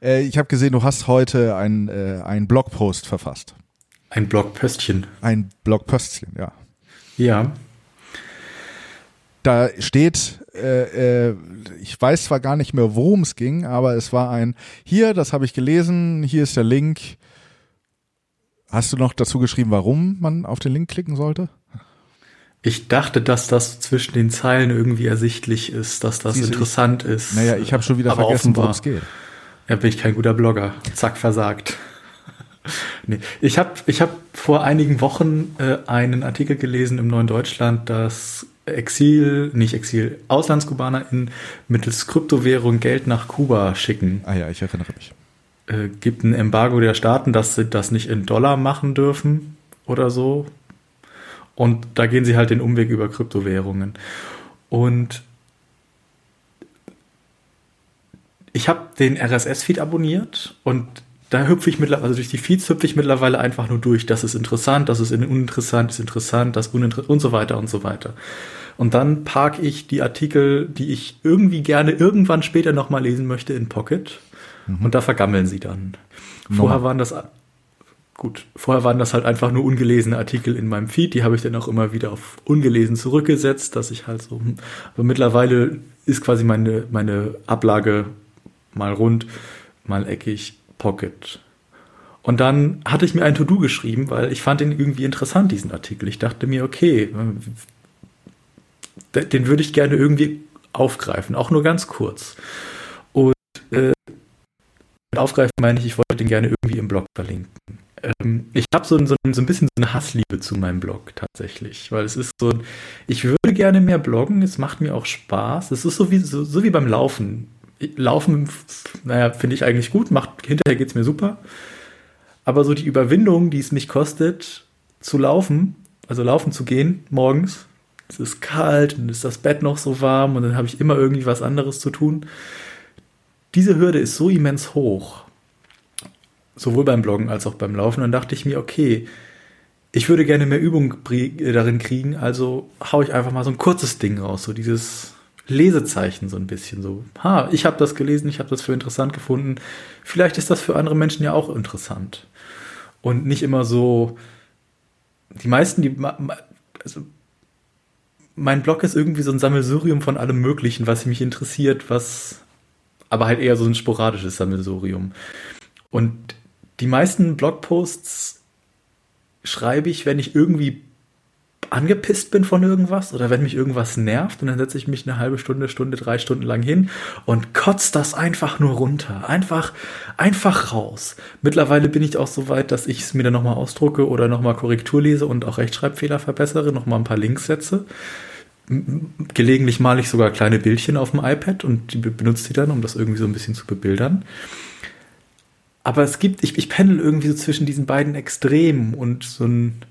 Äh, ich habe gesehen, du hast heute ein, äh, ein Blogpost verfasst. Ein Blogpöstchen. Ein Blogpöstchen, ja. Ja. Da steht, äh, äh, ich weiß zwar gar nicht mehr, worum es ging, aber es war ein, hier, das habe ich gelesen, hier ist der Link. Hast du noch dazu geschrieben, warum man auf den Link klicken sollte? Ich dachte, dass das zwischen den Zeilen irgendwie ersichtlich ist, dass das Siehste, interessant ich, ist. Naja, ich habe schon wieder aber vergessen, worum es geht. Ja, bin ich kein guter Blogger. Zack, versagt. nee. Ich habe ich hab vor einigen Wochen äh, einen Artikel gelesen im Neuen Deutschland, dass Exil, nicht Exil, AuslandskubanerInnen mittels Kryptowährung Geld nach Kuba schicken. Ah ja, ich erinnere mich. Äh, gibt ein Embargo der Staaten, dass sie das nicht in Dollar machen dürfen oder so. Und da gehen sie halt den Umweg über Kryptowährungen. Und ich habe den RSS-Feed abonniert und da hüpfe ich mittlerweile, also durch die Feeds hüpfe ich mittlerweile einfach nur durch. Das ist interessant, das ist uninteressant, das ist interessant, das uninteressant und so weiter und so weiter. Und dann parke ich die Artikel, die ich irgendwie gerne irgendwann später nochmal lesen möchte, in Pocket. Mhm. Und da vergammeln sie dann. Vorher no. waren das gut, vorher waren das halt einfach nur ungelesene Artikel in meinem Feed, die habe ich dann auch immer wieder auf ungelesen zurückgesetzt, dass ich halt so, hm, aber mittlerweile ist quasi meine, meine Ablage mal rund, mal eckig, Pocket. Und dann hatte ich mir ein To-Do geschrieben, weil ich fand den irgendwie interessant, diesen Artikel. Ich dachte mir, okay, den würde ich gerne irgendwie aufgreifen, auch nur ganz kurz. Und äh, aufgreifen meine ich, ich wollte den gerne irgendwie im Blog verlinken ähm, ich habe so, so, so, ein bisschen so eine Hassliebe zu meinem Blog tatsächlich, weil es ist so, ich würde gerne mehr bloggen, es macht mir auch Spaß. Es ist so wie, so, so wie beim Laufen. Laufen, naja, finde ich eigentlich gut, macht, hinterher geht es mir super. Aber so die Überwindung, die es mich kostet, zu laufen, also laufen zu gehen morgens, es ist kalt und ist das Bett noch so warm und dann habe ich immer irgendwie was anderes zu tun. Diese Hürde ist so immens hoch sowohl beim Bloggen als auch beim Laufen. Dann dachte ich mir, okay, ich würde gerne mehr Übung darin kriegen, also hau ich einfach mal so ein kurzes Ding raus, so dieses Lesezeichen so ein bisschen so. Ha, ich habe das gelesen, ich habe das für interessant gefunden. Vielleicht ist das für andere Menschen ja auch interessant. Und nicht immer so, die meisten, die, also mein Blog ist irgendwie so ein Sammelsurium von allem Möglichen, was mich interessiert, was aber halt eher so ein sporadisches Sammelsurium. Und die meisten Blogposts schreibe ich, wenn ich irgendwie angepisst bin von irgendwas oder wenn mich irgendwas nervt und dann setze ich mich eine halbe Stunde, Stunde, drei Stunden lang hin und kotze das einfach nur runter. Einfach, einfach raus. Mittlerweile bin ich auch so weit, dass ich es mir dann nochmal ausdrucke oder nochmal Korrektur lese und auch Rechtschreibfehler verbessere, nochmal ein paar Links setze. Gelegentlich male ich sogar kleine Bildchen auf dem iPad und die benutze die dann, um das irgendwie so ein bisschen zu bebildern. Aber es gibt, ich, ich pendel irgendwie so zwischen diesen beiden Extremen und so ein,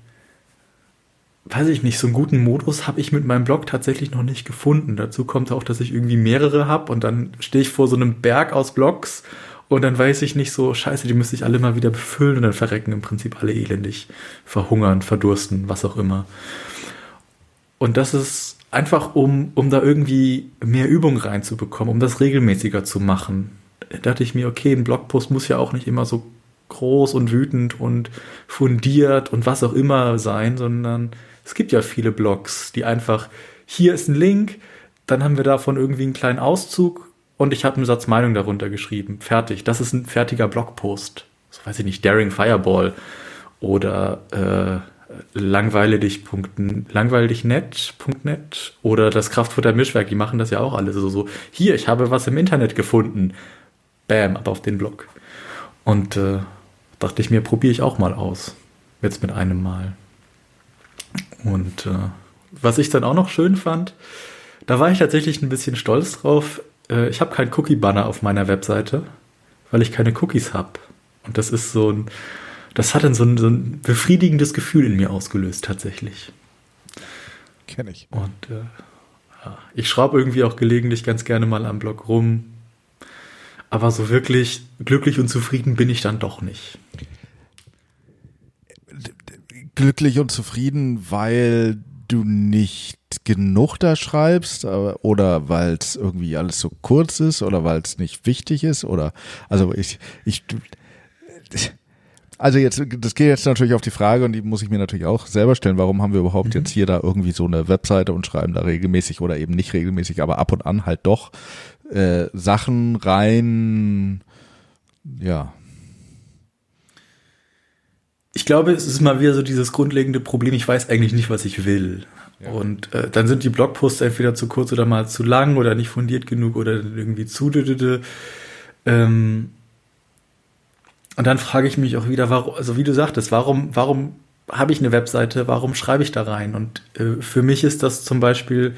weiß ich nicht, so einen guten Modus habe ich mit meinem Blog tatsächlich noch nicht gefunden. Dazu kommt auch, dass ich irgendwie mehrere habe und dann stehe ich vor so einem Berg aus Blogs und dann weiß ich nicht so, scheiße, die müsste ich alle mal wieder befüllen und dann verrecken im Prinzip alle elendig, verhungern, verdursten, was auch immer. Und das ist einfach, um, um da irgendwie mehr Übung reinzubekommen, um das regelmäßiger zu machen dachte ich mir, okay, ein Blogpost muss ja auch nicht immer so groß und wütend und fundiert und was auch immer sein, sondern es gibt ja viele Blogs, die einfach, hier ist ein Link, dann haben wir davon irgendwie einen kleinen Auszug und ich habe einen Satz Meinung darunter geschrieben. Fertig. Das ist ein fertiger Blogpost. So weiß ich nicht, Daring Fireball oder äh, net.net oder das Kraftfutter Mischwerk, die machen das ja auch alle so, so. Hier, ich habe was im Internet gefunden bam, ab auf den Block. Und äh, dachte ich mir, probiere ich auch mal aus. Jetzt mit einem Mal. Und äh, was ich dann auch noch schön fand, da war ich tatsächlich ein bisschen stolz drauf. Äh, ich habe keinen Cookie-Banner auf meiner Webseite, weil ich keine Cookies habe. Und das ist so ein, das hat dann so ein, so ein befriedigendes Gefühl in mir ausgelöst, tatsächlich. Kenne ich. Und äh, ja, ich schraube irgendwie auch gelegentlich ganz gerne mal am Blog rum, aber so wirklich glücklich und zufrieden bin ich dann doch nicht. Glücklich und zufrieden, weil du nicht genug da schreibst oder weil es irgendwie alles so kurz ist oder weil es nicht wichtig ist oder also ich ich also jetzt das geht jetzt natürlich auf die Frage und die muss ich mir natürlich auch selber stellen, warum haben wir überhaupt mhm. jetzt hier da irgendwie so eine Webseite und schreiben da regelmäßig oder eben nicht regelmäßig, aber ab und an halt doch äh, Sachen rein ja ich glaube, es ist mal wieder so dieses grundlegende Problem, ich weiß eigentlich nicht, was ich will. Ja. Und äh, dann sind die Blogposts entweder zu kurz oder mal zu lang oder nicht fundiert genug oder irgendwie zu. Ähm, und dann frage ich mich auch wieder, warum, also wie du sagtest, warum, warum habe ich eine Webseite, warum schreibe ich da rein? Und äh, für mich ist das zum Beispiel,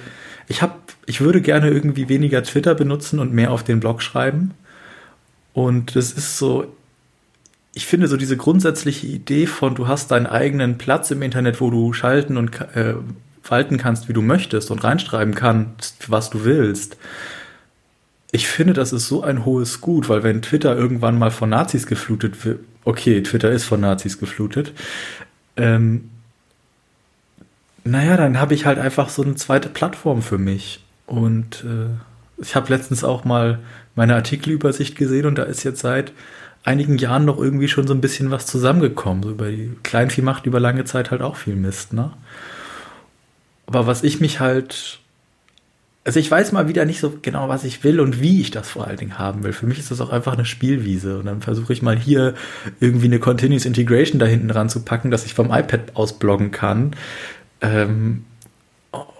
ich habe, ich würde gerne irgendwie weniger Twitter benutzen und mehr auf den Blog schreiben. Und das ist so, ich finde so diese grundsätzliche Idee von, du hast deinen eigenen Platz im Internet, wo du schalten und äh, falten kannst, wie du möchtest und reinschreiben kannst, was du willst. Ich finde, das ist so ein hohes Gut, weil wenn Twitter irgendwann mal von Nazis geflutet wird, okay, Twitter ist von Nazis geflutet, ähm, naja, dann habe ich halt einfach so eine zweite Plattform für mich. Und äh, ich habe letztens auch mal meine Artikelübersicht gesehen und da ist jetzt seit einigen Jahren noch irgendwie schon so ein bisschen was zusammengekommen. So über die Kleinvieh macht über lange Zeit halt auch viel Mist, ne? Aber was ich mich halt, also ich weiß mal wieder nicht so genau, was ich will und wie ich das vor allen Dingen haben will. Für mich ist das auch einfach eine Spielwiese und dann versuche ich mal hier irgendwie eine Continuous Integration da hinten dran zu packen, dass ich vom iPad aus bloggen kann. Ähm,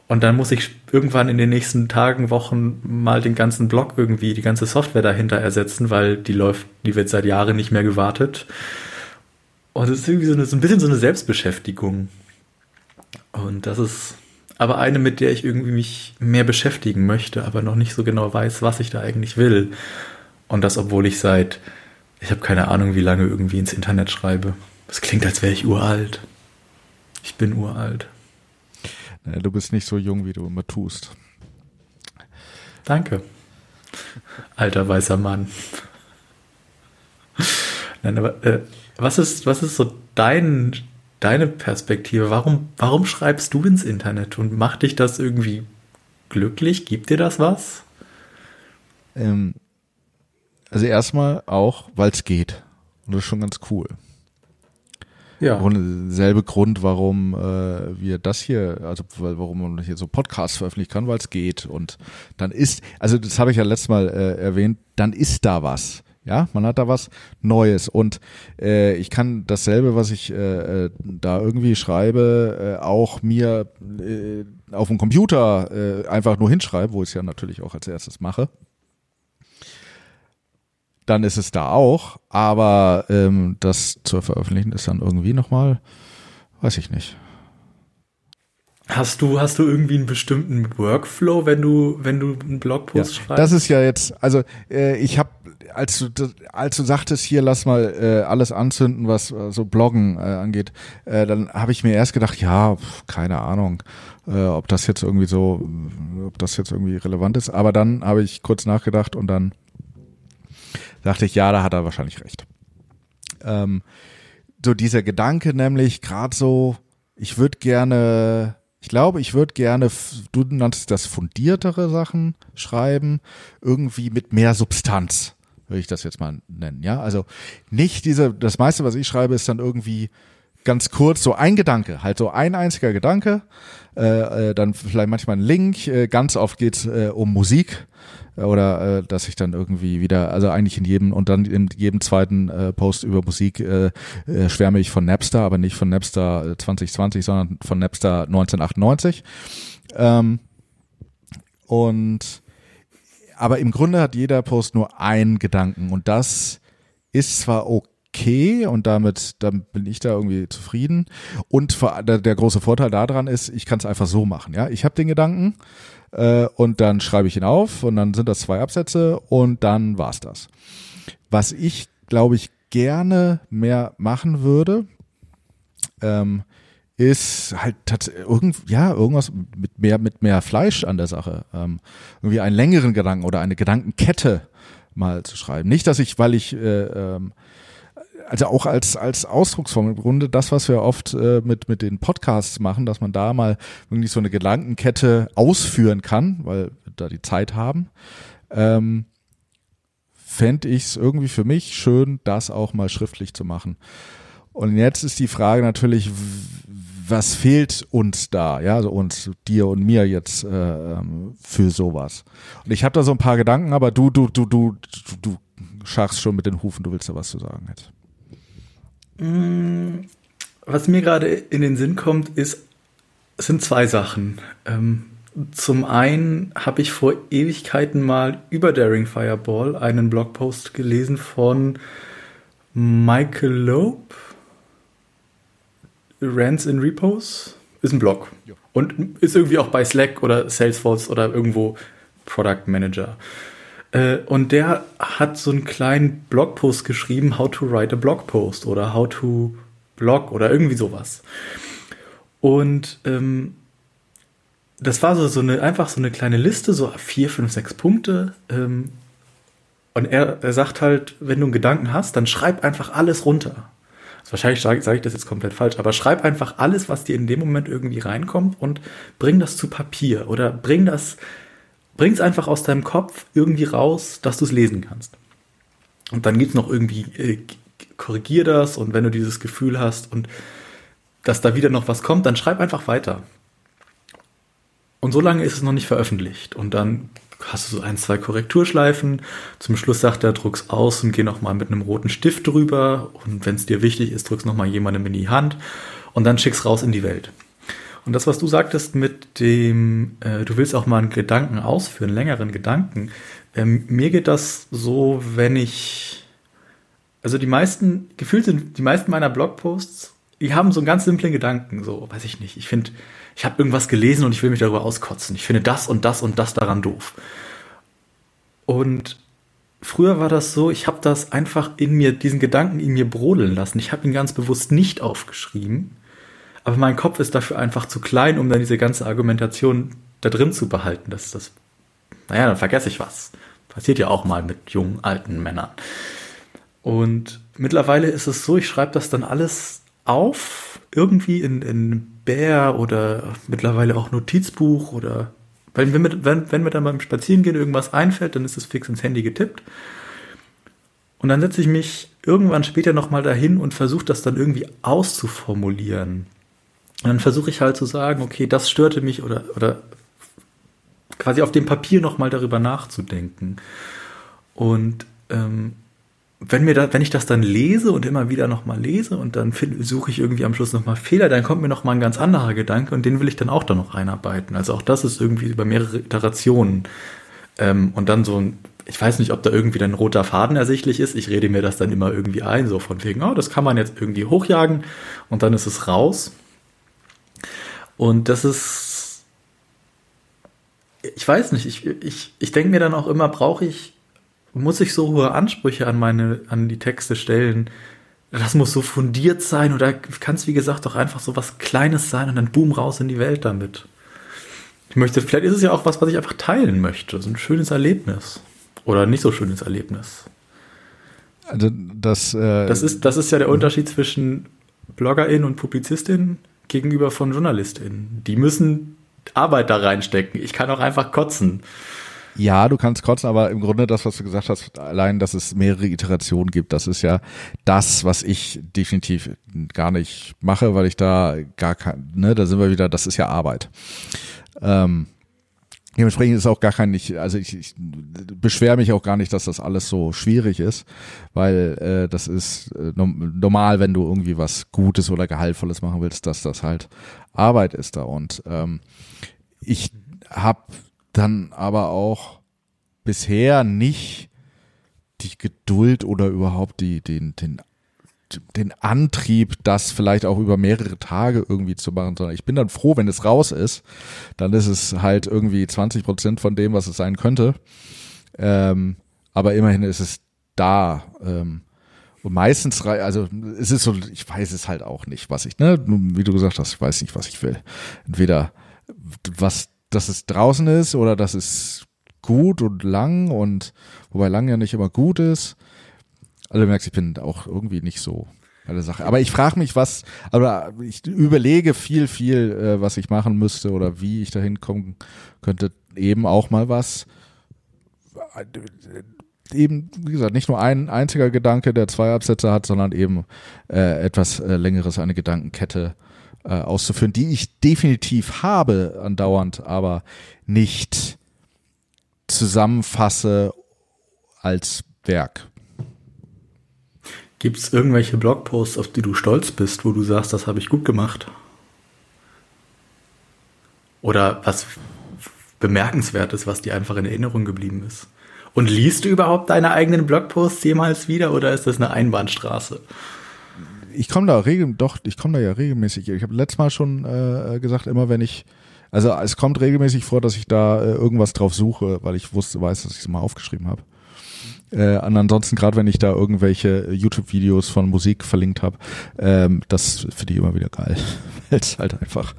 und dann muss ich irgendwann in den nächsten Tagen, Wochen mal den ganzen Blog irgendwie, die ganze Software dahinter ersetzen, weil die läuft, die wird seit Jahren nicht mehr gewartet. Und es ist irgendwie so, eine, so ein bisschen so eine Selbstbeschäftigung. Und das ist aber eine, mit der ich irgendwie mich mehr beschäftigen möchte, aber noch nicht so genau weiß, was ich da eigentlich will. Und das, obwohl ich seit, ich habe keine Ahnung, wie lange irgendwie ins Internet schreibe. Das klingt, als wäre ich uralt. Ich bin uralt. Du bist nicht so jung, wie du immer tust. Danke. Alter weißer Mann. Nein, aber äh, was ist, was ist so dein, deine Perspektive? Warum, warum schreibst du ins Internet und macht dich das irgendwie glücklich? Gibt dir das was? Ähm, also erstmal auch, weil es geht. Und das ist schon ganz cool. Ja. Und selbe Grund, warum äh, wir das hier, also warum man hier so Podcasts veröffentlichen kann, weil es geht. Und dann ist, also das habe ich ja letztes Mal äh, erwähnt, dann ist da was. Ja, man hat da was Neues und äh, ich kann dasselbe, was ich äh, äh da irgendwie schreibe, äh, auch mir äh, auf dem Computer äh, einfach nur hinschreiben, wo ich es ja natürlich auch als erstes mache dann ist es da auch. Aber ähm, das zu veröffentlichen ist dann irgendwie nochmal, weiß ich nicht. Hast du, hast du irgendwie einen bestimmten Workflow, wenn du, wenn du einen Blogpost ja, schreibst? Das ist ja jetzt, also äh, ich habe, als du, als du sagtest, hier lass mal äh, alles anzünden, was äh, so Bloggen äh, angeht, äh, dann habe ich mir erst gedacht, ja, pf, keine Ahnung, äh, ob das jetzt irgendwie so, ob das jetzt irgendwie relevant ist. Aber dann habe ich kurz nachgedacht und dann dachte ich, ja, da hat er wahrscheinlich recht. Ähm, so dieser Gedanke nämlich gerade so, ich würde gerne, ich glaube, ich würde gerne, du nanntest das fundiertere Sachen schreiben, irgendwie mit mehr Substanz, würde ich das jetzt mal nennen, ja. Also nicht diese, das meiste, was ich schreibe, ist dann irgendwie ganz kurz so ein Gedanke, halt so ein einziger Gedanke, äh, äh, dann vielleicht manchmal ein Link, äh, ganz oft geht's äh, um Musik, oder äh, dass ich dann irgendwie wieder, also eigentlich in jedem und dann in jedem zweiten äh, Post über Musik äh, äh, schwärme ich von Napster, aber nicht von Napster 2020, äh, sondern von Napster 1998. Ähm, und aber im Grunde hat jeder Post nur einen Gedanken und das ist zwar okay und damit dann bin ich da irgendwie zufrieden und der, der große Vorteil daran ist, ich kann es einfach so machen, ja, ich habe den Gedanken äh, und dann schreibe ich ihn auf und dann sind das zwei Absätze und dann war's das. Was ich, glaube ich, gerne mehr machen würde, ähm, ist halt irgend, ja, irgendwas mit mehr, mit mehr Fleisch an der Sache. Ähm, irgendwie einen längeren Gedanken oder eine Gedankenkette mal zu schreiben. Nicht, dass ich, weil ich, äh, ähm, also auch als, als Ausdrucksform im Grunde das, was wir oft äh, mit, mit den Podcasts machen, dass man da mal irgendwie so eine Gedankenkette ausführen kann, weil wir da die Zeit haben, ähm, fände ich es irgendwie für mich schön, das auch mal schriftlich zu machen. Und jetzt ist die Frage natürlich, was fehlt uns da, ja, also uns, dir und mir jetzt äh, ähm, für sowas. Und ich habe da so ein paar Gedanken, aber du, du, du, du, du, du scharfst schon mit den Hufen, du willst da was zu sagen jetzt. Mm, was mir gerade in den Sinn kommt, ist, sind zwei Sachen. Ähm, zum einen habe ich vor Ewigkeiten mal über Daring Fireball einen Blogpost gelesen von Michael Loeb. Rants in Repos ist ein Blog. Ja. Und ist irgendwie auch bei Slack oder Salesforce oder irgendwo Product Manager. Äh, und der hat so einen kleinen Blogpost geschrieben, How to Write a Blog Post oder How to Blog oder irgendwie sowas. Und ähm, das war so, so eine, einfach so eine kleine Liste, so vier, fünf, sechs Punkte. Ähm, und er, er sagt halt, wenn du einen Gedanken hast, dann schreib einfach alles runter. Also wahrscheinlich sage sag ich das jetzt komplett falsch, aber schreib einfach alles, was dir in dem Moment irgendwie reinkommt und bring das zu Papier oder bring das bring es einfach aus deinem Kopf irgendwie raus, dass du es lesen kannst. Und dann gibt es noch irgendwie, äh, korrigier das und wenn du dieses Gefühl hast und dass da wieder noch was kommt, dann schreib einfach weiter. Und so lange ist es noch nicht veröffentlicht. Und dann hast du so ein, zwei Korrekturschleifen. Zum Schluss sagt er, druck's aus und geh nochmal mit einem roten Stift drüber. Und wenn es dir wichtig ist, drück's nochmal jemandem in die Hand. Und dann schick's raus in die Welt. Und das, was du sagtest mit dem, äh, du willst auch mal einen Gedanken ausführen, längeren Gedanken, ähm, mir geht das so, wenn ich, also die meisten, gefühlt sind die meisten meiner Blogposts, die haben so einen ganz simplen Gedanken, so, weiß ich nicht. Ich finde, ich habe irgendwas gelesen und ich will mich darüber auskotzen. Ich finde das und das und das daran doof. Und früher war das so, ich habe das einfach in mir, diesen Gedanken in mir brodeln lassen. Ich habe ihn ganz bewusst nicht aufgeschrieben aber mein Kopf ist dafür einfach zu klein, um dann diese ganze Argumentation da drin zu behalten. Das das, naja, dann vergesse ich was. Passiert ja auch mal mit jungen, alten Männern. Und mittlerweile ist es so, ich schreibe das dann alles auf, irgendwie in, in Bär oder mittlerweile auch Notizbuch oder wenn, wenn, mir, wenn, wenn mir dann beim Spazierengehen irgendwas einfällt, dann ist es fix ins Handy getippt. Und dann setze ich mich irgendwann später nochmal dahin und versuche das dann irgendwie auszuformulieren. Und dann versuche ich halt zu sagen, okay, das störte mich oder, oder quasi auf dem Papier nochmal darüber nachzudenken. Und ähm, wenn, mir da, wenn ich das dann lese und immer wieder nochmal lese und dann suche ich irgendwie am Schluss nochmal Fehler, dann kommt mir nochmal ein ganz anderer Gedanke und den will ich dann auch dann noch einarbeiten. Also auch das ist irgendwie über mehrere Iterationen. Ähm, und dann so ein, ich weiß nicht, ob da irgendwie ein roter Faden ersichtlich ist. Ich rede mir das dann immer irgendwie ein, so von wegen, oh, das kann man jetzt irgendwie hochjagen und dann ist es raus. Und das ist, ich weiß nicht, ich, ich, ich denke mir dann auch immer, brauche ich, muss ich so hohe Ansprüche an meine, an die Texte stellen? Das muss so fundiert sein oder kann es, wie gesagt, doch einfach so was Kleines sein und dann boom raus in die Welt damit. Ich möchte, vielleicht ist es ja auch was, was ich einfach teilen möchte. So ein schönes Erlebnis. Oder nicht so schönes Erlebnis. Also das, äh, das, ist, das ist ja der Unterschied zwischen Bloggerin und Publizistin gegenüber von JournalistInnen. Die müssen Arbeit da reinstecken. Ich kann auch einfach kotzen. Ja, du kannst kotzen, aber im Grunde das, was du gesagt hast, allein, dass es mehrere Iterationen gibt, das ist ja das, was ich definitiv gar nicht mache, weil ich da gar kein, ne, da sind wir wieder, das ist ja Arbeit. Ähm, Dementsprechend ist auch gar kein, ich, also ich, ich beschwere mich auch gar nicht, dass das alles so schwierig ist, weil äh, das ist äh, normal, wenn du irgendwie was Gutes oder Gehaltvolles machen willst, dass das halt Arbeit ist da. Und ähm, ich habe dann aber auch bisher nicht die Geduld oder überhaupt die, den, den den Antrieb, das vielleicht auch über mehrere Tage irgendwie zu machen, sondern ich bin dann froh, wenn es raus ist. Dann ist es halt irgendwie 20 Prozent von dem, was es sein könnte. Ähm, aber immerhin ist es da. Ähm, und meistens, also es ist so, ich weiß es halt auch nicht, was ich, ne, wie du gesagt hast, ich weiß nicht, was ich will. Entweder was, dass es draußen ist oder dass es gut und lang und wobei lang ja nicht immer gut ist Also du merkst, ich bin auch irgendwie nicht so bei der Sache. Aber ich frage mich, was, aber ich überlege viel, viel, äh, was ich machen müsste oder wie ich dahin kommen könnte. Eben auch mal was. Eben, wie gesagt, nicht nur ein einziger Gedanke, der zwei Absätze hat, sondern eben äh, etwas äh, längeres, eine Gedankenkette äh, auszuführen, die ich definitiv habe andauernd, aber nicht zusammenfasse als Werk. Gibt es irgendwelche Blogposts, auf die du stolz bist, wo du sagst, das habe ich gut gemacht? Oder was bemerkenswertes, was dir einfach in Erinnerung geblieben ist? Und liest du überhaupt deine eigenen Blogposts jemals wieder oder ist das eine Einbahnstraße? Ich komme da regel doch, ich komme da ja regelmäßig. Ich habe letztes Mal schon äh, gesagt, immer wenn ich also es kommt regelmäßig vor, dass ich da äh, irgendwas drauf suche, weil ich wusste, weiß, dass ich es mal aufgeschrieben habe. Äh, ansonsten, gerade wenn ich da irgendwelche YouTube-Videos von Musik verlinkt habe, ähm, das finde ich immer wieder geil. Weil halt einfach,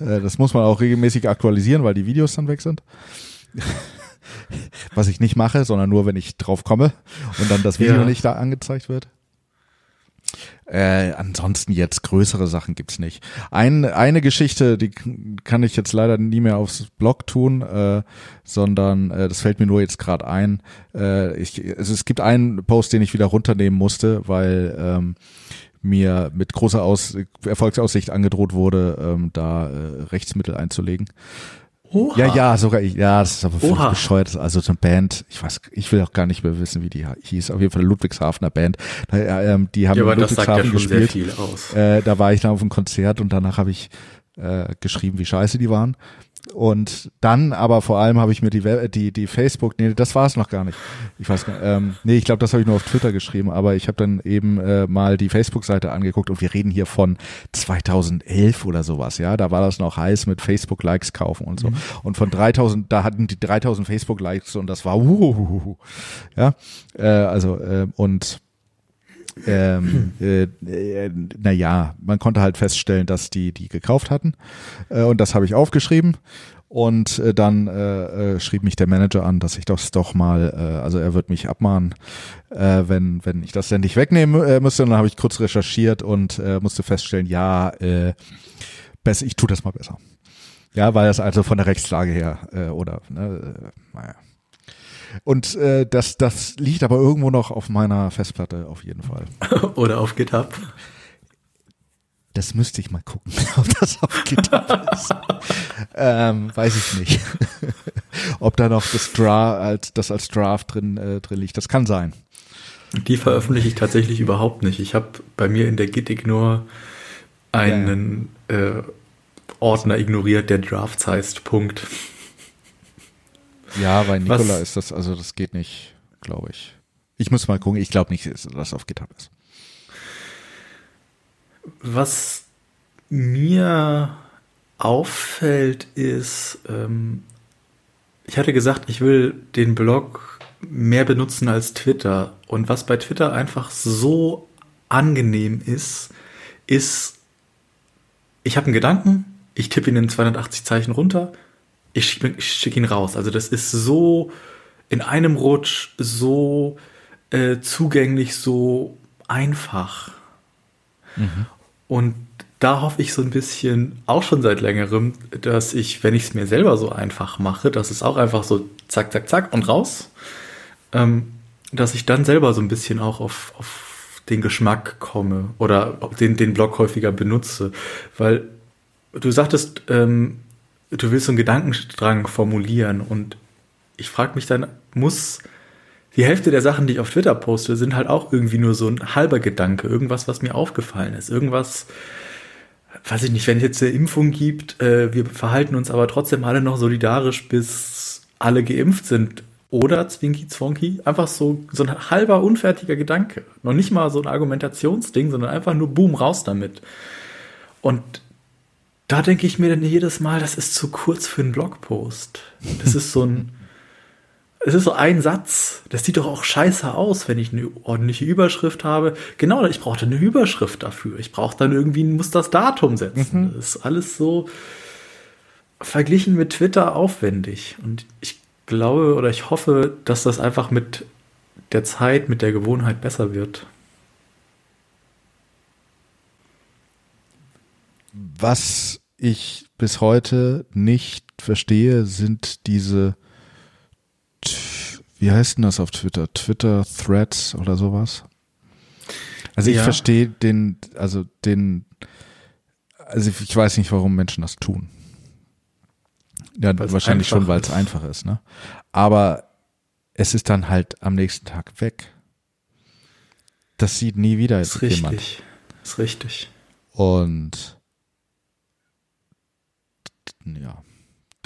äh, das muss man auch regelmäßig aktualisieren, weil die Videos dann weg sind. Was ich nicht mache, sondern nur, wenn ich drauf komme und dann das Video ja. nicht da angezeigt wird. Äh, ansonsten jetzt größere Sachen gibt's nicht. Ein, eine Geschichte, die kann ich jetzt leider nie mehr aufs Blog tun, äh, sondern äh, das fällt mir nur jetzt gerade ein. Äh, ich, also es gibt einen Post, den ich wieder runternehmen musste, weil ähm, mir mit großer Aus Erfolgsaussicht angedroht wurde, ähm, da äh, Rechtsmittel einzulegen. Oha. Ja, ja, sogar ich. Ja, das ist aber völlig Oha. bescheuert. Also so eine Band, ich weiß, ich will auch gar nicht mehr wissen, wie die hieß. Auf jeden Fall eine Ludwigshafener Band. Da, äh, die haben ja, aber Ludwigshafen das sagt ja schon gespielt. Sehr viel aus. Äh, da war ich dann auf einem Konzert und danach habe ich äh, geschrieben, wie scheiße die waren. Und dann aber vor allem habe ich mir die, die, die Facebook, nee, das war es noch gar nicht. Ich weiß gar nicht, ähm, nee, ich glaube, das habe ich nur auf Twitter geschrieben, aber ich habe dann eben äh, mal die Facebook-Seite angeguckt und wir reden hier von 2011 oder sowas, ja, da war das noch heiß mit Facebook-Likes kaufen und so. Mhm. Und von 3000, da hatten die 3000 Facebook-Likes und das war, uh, ja, äh, also, äh, und ähm, äh, äh, naja, man konnte halt feststellen, dass die die gekauft hatten äh, und das habe ich aufgeschrieben und äh, dann äh, äh, schrieb mich der Manager an, dass ich das doch mal, äh, also er wird mich abmahnen, äh, wenn wenn ich das denn nicht wegnehmen äh, müsste. Und dann habe ich kurz recherchiert und äh, musste feststellen, ja, äh, ich tue das mal besser. Ja, weil das also von der Rechtslage her äh, oder ne, äh, naja. Und äh, das, das liegt aber irgendwo noch auf meiner Festplatte auf jeden Fall. Oder auf GitHub. Das müsste ich mal gucken, ob das auf GitHub ist. ähm, weiß ich nicht. ob da noch das Draft als das als Draft drin äh, drin liegt. Das kann sein. Die veröffentliche ich tatsächlich überhaupt nicht. Ich habe bei mir in der Git-Ignore einen ja, ja. Äh, Ordner ignoriert, der Drafts heißt. Punkt. Ja, bei Nikola Was? ist das, also das geht nicht, glaube ich. Ich muss mal gucken, ich glaube nicht, dass das auf GitHub ist. Was mir auffällt, ist, ähm, ich hatte gesagt, ich will den Blog mehr benutzen als Twitter. Und was bei Twitter einfach so angenehm ist, ist, ich habe einen Gedanken, ich tippe ihn in 280 Zeichen runter, ich schicke schick ihn raus. Also das ist so in einem Rutsch so äh, zugänglich, so einfach. Mhm. Und da hoffe ich so ein bisschen, auch schon seit längerem, dass ich, wenn ich es mir selber so einfach mache, dass es auch einfach so zack, zack, zack und raus, ähm, dass ich dann selber so ein bisschen auch auf, auf den Geschmack komme oder den, den Blog häufiger benutze. Weil du sagtest, ähm, du willst so einen Gedankenstrang formulieren und ich frage mich dann, muss die Hälfte der Sachen, die ich auf Twitter poste, sind halt auch irgendwie nur so ein halber Gedanke, irgendwas, was mir aufgefallen ist, irgendwas, weiß ich nicht, wenn es jetzt eine Impfung gibt, äh, wir verhalten uns aber trotzdem alle noch solidarisch, bis alle geimpft sind. Oder Zwinky Zwonky, einfach so, so ein halber unfertiger Gedanke. Noch nicht mal so ein Argumentationsding, sondern einfach nur Boom, raus damit. Und da denke ich mir dann jedes Mal, das ist zu kurz für einen Blogpost. Das ist so ein, es ist so ein Satz. Das sieht doch auch scheiße aus, wenn ich eine ordentliche Überschrift habe. Genau, ich brauchte eine Überschrift dafür. Ich brauche dann irgendwie, muss das Datum setzen. Mhm. Das ist alles so verglichen mit Twitter aufwendig. Und ich glaube oder ich hoffe, dass das einfach mit der Zeit mit der Gewohnheit besser wird. Was ich bis heute nicht verstehe, sind diese, wie heißt denn das auf Twitter? Twitter Threads oder sowas? Also ich Ja. verstehe den, also den, also ich weiß nicht, warum Menschen das tun. Ja, Weil's wahrscheinlich schon, weil es einfach ist, ne? Aber es ist dann halt am nächsten Tag weg. Das sieht nie wieder Ist jemand. richtig. Ist richtig. Und ja.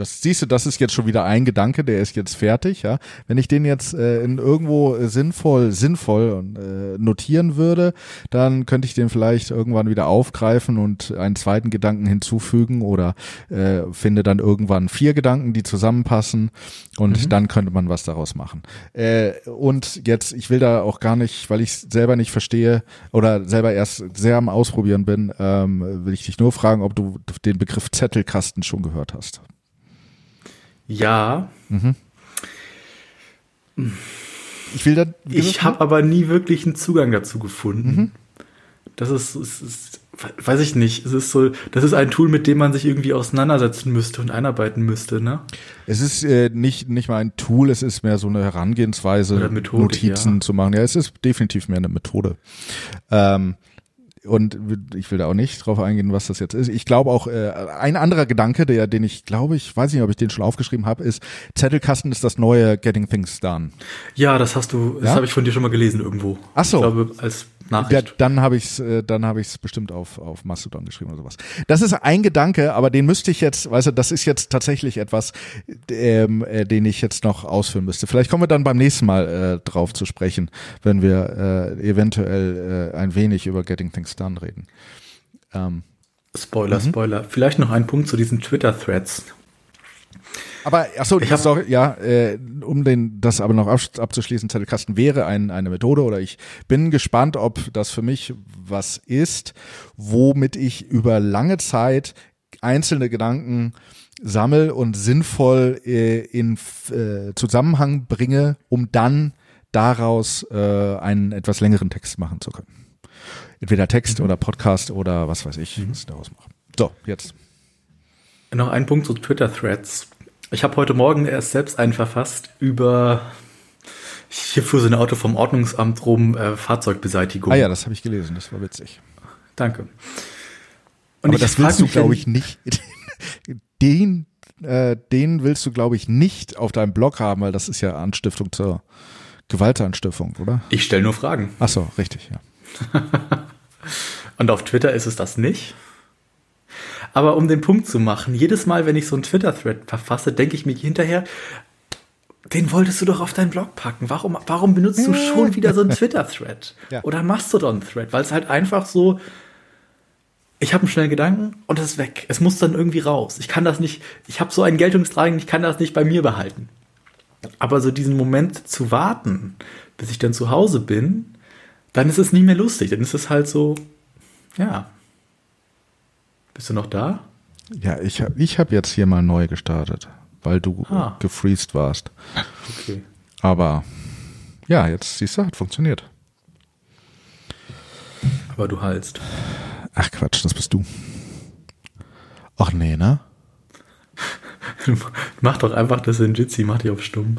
Das siehst du, das ist jetzt schon wieder ein Gedanke, der ist jetzt fertig, ja. Wenn ich den jetzt äh, in irgendwo äh, sinnvoll, sinnvoll äh, notieren würde, dann könnte ich den vielleicht irgendwann wieder aufgreifen und einen zweiten Gedanken hinzufügen oder äh, finde dann irgendwann vier Gedanken, die zusammenpassen und dann könnte man was daraus machen. Äh, und jetzt, ich will da auch gar nicht, weil ich selber nicht verstehe oder selber erst sehr am Ausprobieren bin, ähm, will ich dich nur fragen, ob du den Begriff Zettelkasten schon gehört hast. Ja, Ich will da. ich habe aber nie wirklich einen Zugang dazu gefunden. Mhm. Das ist, ist, ist, weiß ich nicht. Es ist so, das ist ein Tool, mit dem man sich irgendwie auseinandersetzen müsste und einarbeiten müsste, ne? Es ist äh, nicht, nicht mal ein Tool, es ist mehr so eine Herangehensweise, Oder Methodik, Notizen ja. zu machen. Ja, es ist definitiv mehr eine Methode. Ähm, und ich will da auch nicht drauf eingehen, was das jetzt ist. Ich glaube auch, äh, ein anderer Gedanke, der, den ich glaube, ich weiß nicht, ob ich den schon aufgeschrieben habe, ist, Zettelkasten ist das neue Getting Things Done. Ja, das hast du, das Ja? habe ich von dir schon mal gelesen irgendwo. Ach so. Ich glaube, als Ja, Nachricht. dann habe ich es, äh, dann habe ich es bestimmt auf auf Mastodon geschrieben oder sowas. Das ist ein Gedanke, aber den müsste ich jetzt, weißt du, das ist jetzt tatsächlich etwas, ähm, äh, den ich jetzt noch ausführen müsste. Vielleicht kommen wir dann beim nächsten Mal äh, drauf zu sprechen, wenn wir äh, eventuell äh, ein wenig über Getting Things Done reden. Ähm, Spoiler, Mhm. Spoiler. Vielleicht noch ein Punkt zu diesen Twitter-Threads. Aber achso, Ich hab- sorry, ja, äh, um den das aber noch abzuschließen, Zettelkasten wäre ein, eine Methode oder ich bin gespannt, ob das für mich was ist, womit ich über lange Zeit einzelne Gedanken sammel und sinnvoll äh, in äh, Zusammenhang bringe, um dann daraus äh, einen etwas längeren Text machen zu können. Entweder Text oder Podcast oder was weiß ich, was ich daraus mache. So, jetzt. Noch ein Punkt zu Twitter-Threads. Ich habe heute Morgen erst selbst einen verfasst über, hier fuhr so ein Auto vom Ordnungsamt rum, äh, Fahrzeugbeseitigung. Ah ja, das habe ich gelesen, das war witzig. Danke. Und Aber das willst du, glaube ich, nicht. Den, äh, den willst du, glaube ich, nicht auf deinem Blog haben, weil das ist ja Anstiftung zur Gewaltanstiftung, oder? Ich stelle nur Fragen. Ach so, richtig, ja. Und auf Twitter ist es das nicht. Aber um den Punkt zu machen, jedes Mal, wenn ich so einen Twitter-Thread verfasse, denke ich mir hinterher, den wolltest du doch auf deinen Blog packen. Warum, warum benutzt du schon wieder so einen Twitter-Thread? Ja. Oder Mastodon-Thread? Weil es halt einfach so, ich habe einen schnellen Gedanken und es ist weg. Es muss dann irgendwie raus. Ich kann das nicht, ich habe so einen Geltungstragend, ich kann das nicht bei mir behalten. Aber so diesen Moment zu warten, bis ich dann zu Hause bin, dann ist es nicht mehr lustig. Dann ist es halt so, ja. Bist du noch da? Ja, ich habe ich hab jetzt hier mal neu gestartet, weil du Ah. gefreezed warst. Okay. Aber ja, jetzt siehst du, hat funktioniert. Aber du heilst. Ach Quatsch, das bist du. Ach nee, ne? Mach doch einfach das in Jitsi, mach dich auf stumm.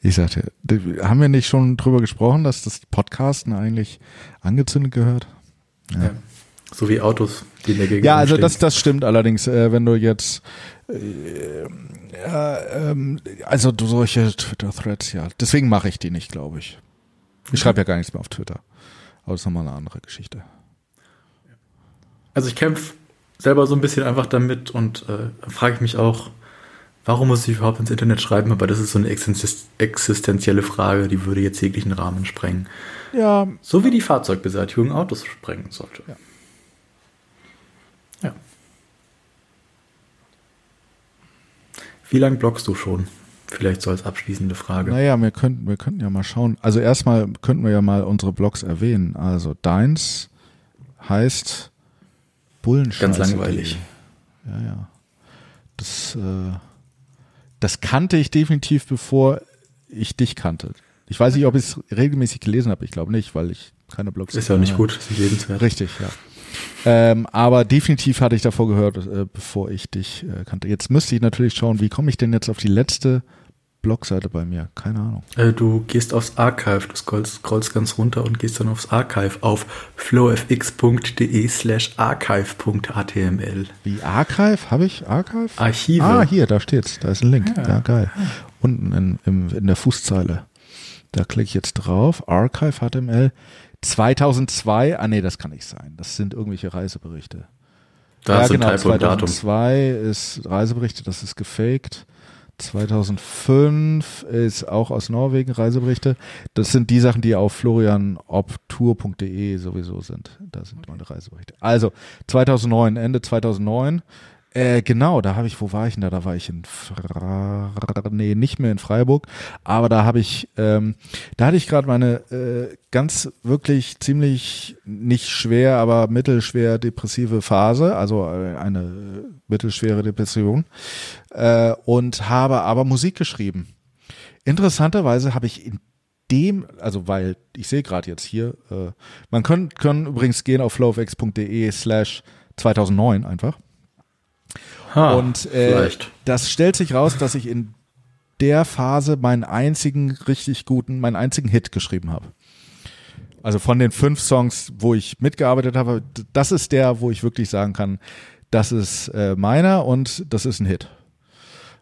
Ich sagte, haben wir nicht schon drüber gesprochen, dass das Podcasten eigentlich angezündet gehört? Ja. So wie Autos, die in der Gegend Ja, also das, das stimmt allerdings, äh, wenn du jetzt äh, ähm, also du solche Twitter-Threads, ja. Deswegen mache ich die nicht, glaube ich. Ich schreibe ja gar nichts mehr auf Twitter. Aber das ist nochmal eine andere Geschichte. Also ich kämpfe selber so ein bisschen einfach damit und äh, frage ich mich auch, warum muss ich überhaupt ins Internet schreiben? Aber das ist so eine existen- existenzielle Frage, die würde jetzt jeglichen Rahmen sprengen. Ja, So wie die Fahrzeugbeseitigung Autos sprengen sollte. Ja. Wie lange bloggst du schon? Vielleicht so als abschließende Frage. naja, wir könnten, wir könnten ja mal schauen. Also erstmal könnten wir ja mal unsere Blogs erwähnen. Also deins heißt Bullenscheiße. Ganz langweilig. Ja, ja. Das, äh, das kannte ich definitiv, bevor ich dich kannte. Ich weiß nicht, ob ich es regelmäßig gelesen habe. Ich glaube nicht, weil ich keine Blogs. Ist ja nicht gut, ist lebenswert. Richtig, ja. Ähm, aber definitiv hatte ich davor gehört, äh, bevor ich dich äh, kannte. Jetzt müsste ich natürlich schauen, wie komme ich denn jetzt auf die letzte Blogseite bei mir? Keine Ahnung. Äh, du gehst aufs Archive, du scrollst, scrollst ganz runter und gehst dann aufs Archive auf flowfx.de slash archive.html. Wie Archive? Habe ich Archive? Archive. Ah, hier, da steht's. Da ist ein Link. Ja, ja geil. Unten in, im, in der Fußzeile. Da klicke ich jetzt drauf. Archive HTML. 2002, ah nee, das kann nicht sein. Das sind irgendwelche Reiseberichte. Da ja, ist genau, ein Typo und Datum. 2002 ist Reiseberichte, das ist gefaked. 2005 ist auch aus Norwegen Reiseberichte. Das sind die Sachen, die auf florianobtour.de sowieso sind. Da sind meine Reiseberichte. Also 2009, Ende 2009 äh, genau, da habe ich, wo war ich denn da? Da war ich in, Fra nee, nicht mehr in Freiburg, aber da habe ich, ähm, da hatte ich gerade meine äh, ganz wirklich ziemlich nicht schwer, aber mittelschwer depressive Phase, also äh, eine mittelschwere Depression äh, und habe aber Musik geschrieben. Interessanterweise habe ich in dem, also weil ich sehe gerade jetzt hier, äh, man kann, können übrigens gehen auf flowfx.de slash 2009 einfach Ha, und äh, das stellt sich raus, dass ich in der Phase meinen einzigen richtig guten, meinen einzigen Hit geschrieben habe. Also von den fünf Songs, wo ich mitgearbeitet habe, das ist der, wo ich wirklich sagen kann, das ist äh, meiner und das ist ein Hit.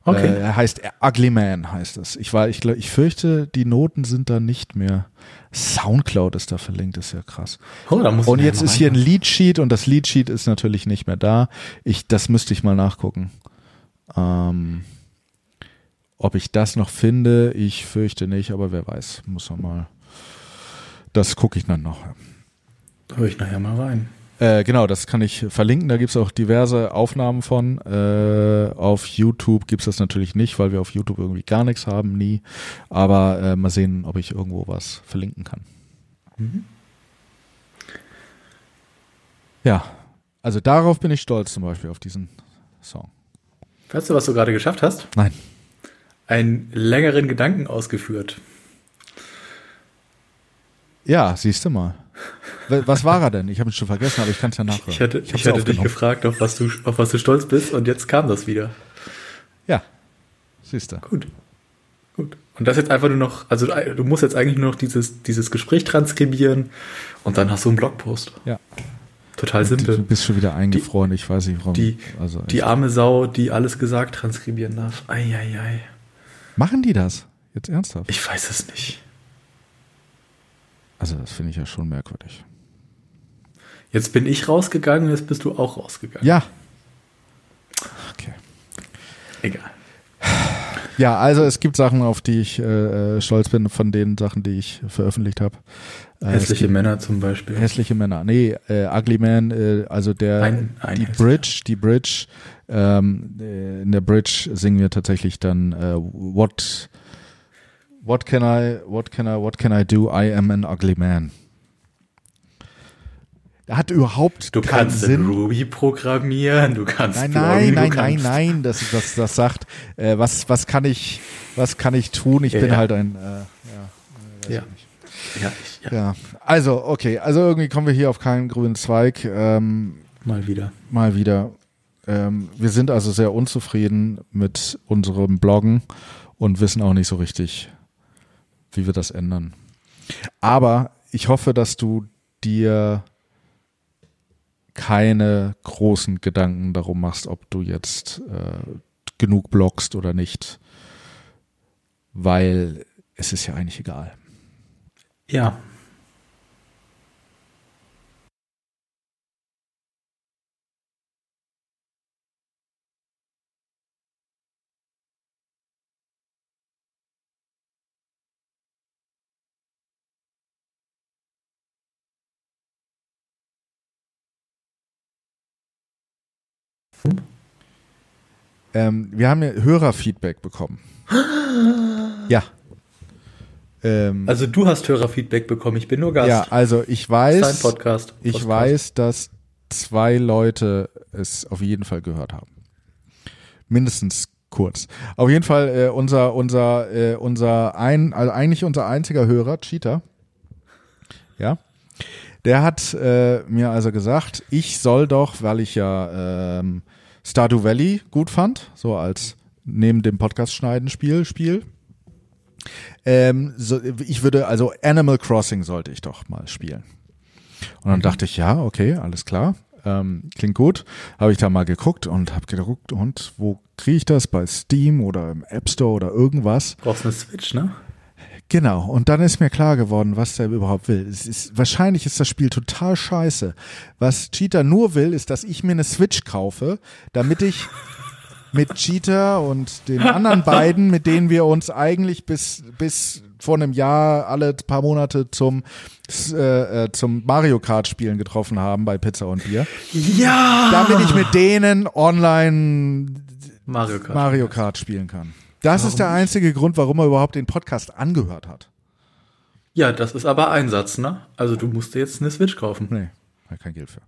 Okay. Äh, er heißt Ugly Man heißt es. Ich war, ich, glaub, ich fürchte, die Noten sind da nicht mehr. Soundcloud ist da verlinkt, ist ja krass. Oh, da muss Und jetzt ist hier ein. Leadsheet und das Leadsheet ist natürlich nicht mehr da. Ich, das müsste ich mal nachgucken. Ähm, ob ich das noch finde, ich fürchte nicht, aber wer weiß, muss man mal. Das gucke ich dann noch. Da höre ich nachher mal rein. Äh, genau, das kann ich verlinken. Da gibt's auch diverse Aufnahmen von. Äh, auf YouTube gibt's das natürlich nicht, weil wir auf YouTube irgendwie gar nichts haben, nie. Aber äh, mal sehen, ob ich irgendwo was verlinken kann. Ja, also darauf bin ich stolz zum Beispiel, auf diesen Song. Weißt du, was du gerade geschafft hast? Nein. Einen längeren Gedanken ausgeführt. Ja, siehst du mal. Was war er denn? Ich habe ihn schon vergessen, aber ich kann es ja nachhören. Ich hätte, hab's ich hätte dich gefragt, auf was, du, auf was du stolz bist und jetzt kam das wieder. Ja, siehst du. Gut. Gut. Und das jetzt einfach nur noch, also du musst jetzt eigentlich nur noch dieses, dieses Gespräch transkribieren und dann hast du einen Blogpost. Ja. Total Du simpel. bist schon wieder eingefroren, ich weiß nicht warum. Die, also die arme Sau, die alles gesagt transkribieren darf. Eieiei. Machen die das? Jetzt ernsthaft? Ich weiß es nicht. Also das finde ich ja schon merkwürdig. Jetzt bin ich rausgegangen, jetzt bist du auch rausgegangen. Ja. Okay. Egal. Ja, also es gibt Sachen, auf die ich äh, äh, stolz bin, von den Sachen, die ich veröffentlicht habe. Äh, Hässliche Männer zum Beispiel. hässliche Männer. Nee, äh, Ugly Man, äh, also der Ein- ein die. Bridge, die Bridge, ähm, äh, in der Bridge singen wir tatsächlich dann What What can I What can I What can I do? I am an ugly man. Da hat überhaupt Du keinen kannst Sinn. in Ruby programmieren, du kannst Nein, nein, nein, nein, nein, das, das, das sagt, äh, was, was kann ich, was kann ich tun? Ich Ja, bin ja. halt ein, äh, ja, weiß Ja. Ja, ich, ja, ja. Also, okay, also irgendwie kommen wir hier auf keinen grünen Zweig, ähm, mal wieder. mal wieder. Ähm, wir sind also sehr unzufrieden mit unserem Bloggen und wissen auch nicht so richtig, wie wir das ändern. Aber ich hoffe, dass du dir keine großen Gedanken darum machst, ob du jetzt äh, genug bloggst oder nicht, weil es ist ja eigentlich egal. Ja. Ähm, wir haben ja Hörerfeedback bekommen. ja. Ähm, Also du hast Hörerfeedback bekommen, ich bin nur Gast. ja, also ich weiß, dein Podcast. ich Podcast. weiß, dass zwei Leute es auf jeden Fall gehört haben. Mindestens kurz. Auf jeden Fall äh, unser unser äh, unser ein also eigentlich unser einziger Hörer Cheater. Ja. Der hat äh, mir also gesagt, ich soll doch, weil ich ja ähm, Stardew Valley gut fand, so als neben dem Podcast schneiden Spiel Spiel. Ähm, so, ich würde also Animal Crossing sollte ich doch mal spielen. Und dann dachte ich, ja, okay, alles klar. Ähm, klingt gut. Habe ich da mal geguckt und habe geguckt, und wo kriege ich das? Bei Steam oder im App Store oder irgendwas? Brauchst eine Switch, ne? Genau, und dann ist mir klar geworden, was der überhaupt will. Ist, wahrscheinlich ist das Spiel total scheiße. Was Cheater nur will, ist, dass ich mir eine Switch kaufe, damit ich mit Cheater und den anderen beiden, mit denen wir uns eigentlich bis, bis vor einem Jahr alle paar Monate zum, äh, äh, zum Mario Kart spielen getroffen haben bei Pizza und Bier. Ja! Damit ich mit denen online Mario Kart. Mario Kart spielen kann. Das warum? ist der einzige Grund, warum er überhaupt den Podcast angehört hat. Ja, das ist aber ein Satz, ne? Also du musst dir jetzt eine Switch kaufen. Nee, kein Geld für.